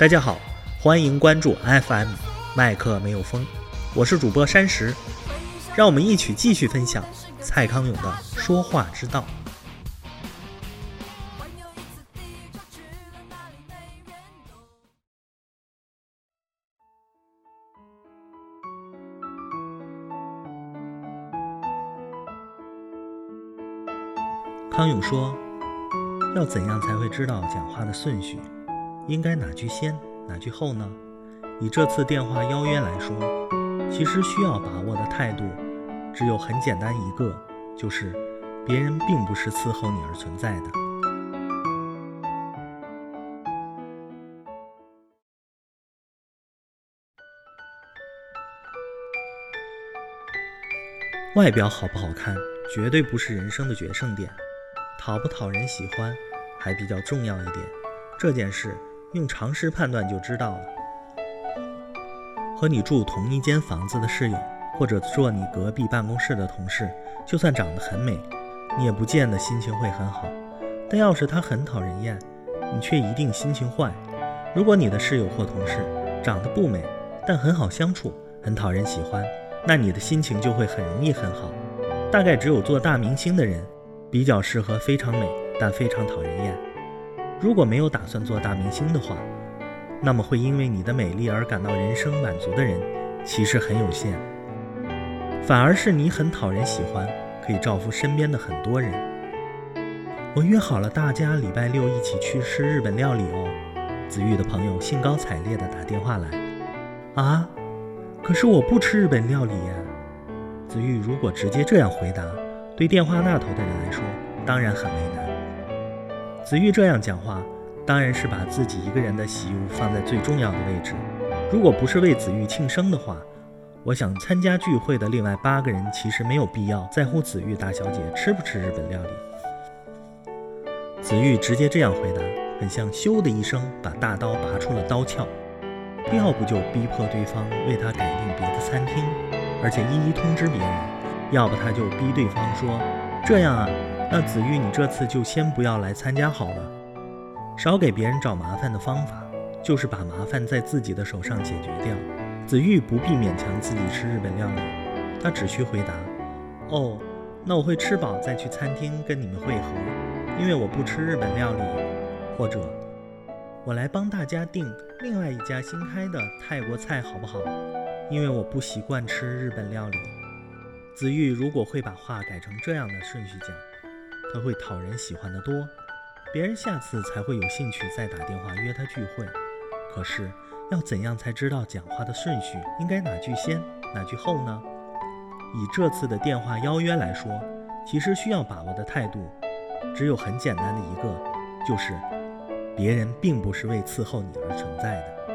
大家好，欢迎关注 FM 麦克没有风，我是主播山石，让我们一起继续分享蔡康永的说话之道。康永说：“要怎样才会知道讲话的顺序？应该哪句先，哪句后呢？以这次电话邀约来说，其实需要把握的态度只有很简单一个，就是别人并不是伺候你而存在的。外表好不好看，绝对不是人生的决胜点。”讨不讨人喜欢，还比较重要一点。这件事用常识判断就知道了。和你住同一间房子的室友，或者坐你隔壁办公室的同事，就算长得很美，你也不见得心情会很好。但要是他很讨人厌，你却一定心情坏。如果你的室友或同事长得不美，但很好相处，很讨人喜欢，那你的心情就会很容易很好。大概只有做大明星的人。比较适合非常美但非常讨人厌。如果没有打算做大明星的话，那么会因为你的美丽而感到人生满足的人其实很有限。反而是你很讨人喜欢，可以造福身边的很多人。我约好了大家礼拜六一起去吃日本料理哦。子玉的朋友兴高采烈地打电话来。啊，可是我不吃日本料理呀。子玉如果直接这样回答。对电话那头的人来说，当然很为难。子玉这样讲话，当然是把自己一个人的喜恶放在最重要的位置。如果不是为子玉庆生的话，我想参加聚会的另外八个人其实没有必要在乎子玉大小姐吃不吃日本料理。子玉直接这样回答，很像咻的一声把大刀拔出了刀鞘。要不就逼迫对方为他改订别的餐厅，而且一一通知别人。要不他就逼对方说：“这样啊，那子玉你这次就先不要来参加好了，少给别人找麻烦的方法，就是把麻烦在自己的手上解决掉。”子玉不必勉强自己吃日本料理，他只需回答：“哦，那我会吃饱再去餐厅跟你们会合，因为我不吃日本料理。”或者我来帮大家订另外一家新开的泰国菜好不好？因为我不习惯吃日本料理。子玉如果会把话改成这样的顺序讲，他会讨人喜欢的多，别人下次才会有兴趣再打电话约他聚会。可是要怎样才知道讲话的顺序应该哪句先哪句后呢？以这次的电话邀约来说，其实需要把握的态度只有很简单的一个，就是别人并不是为伺候你而存在的。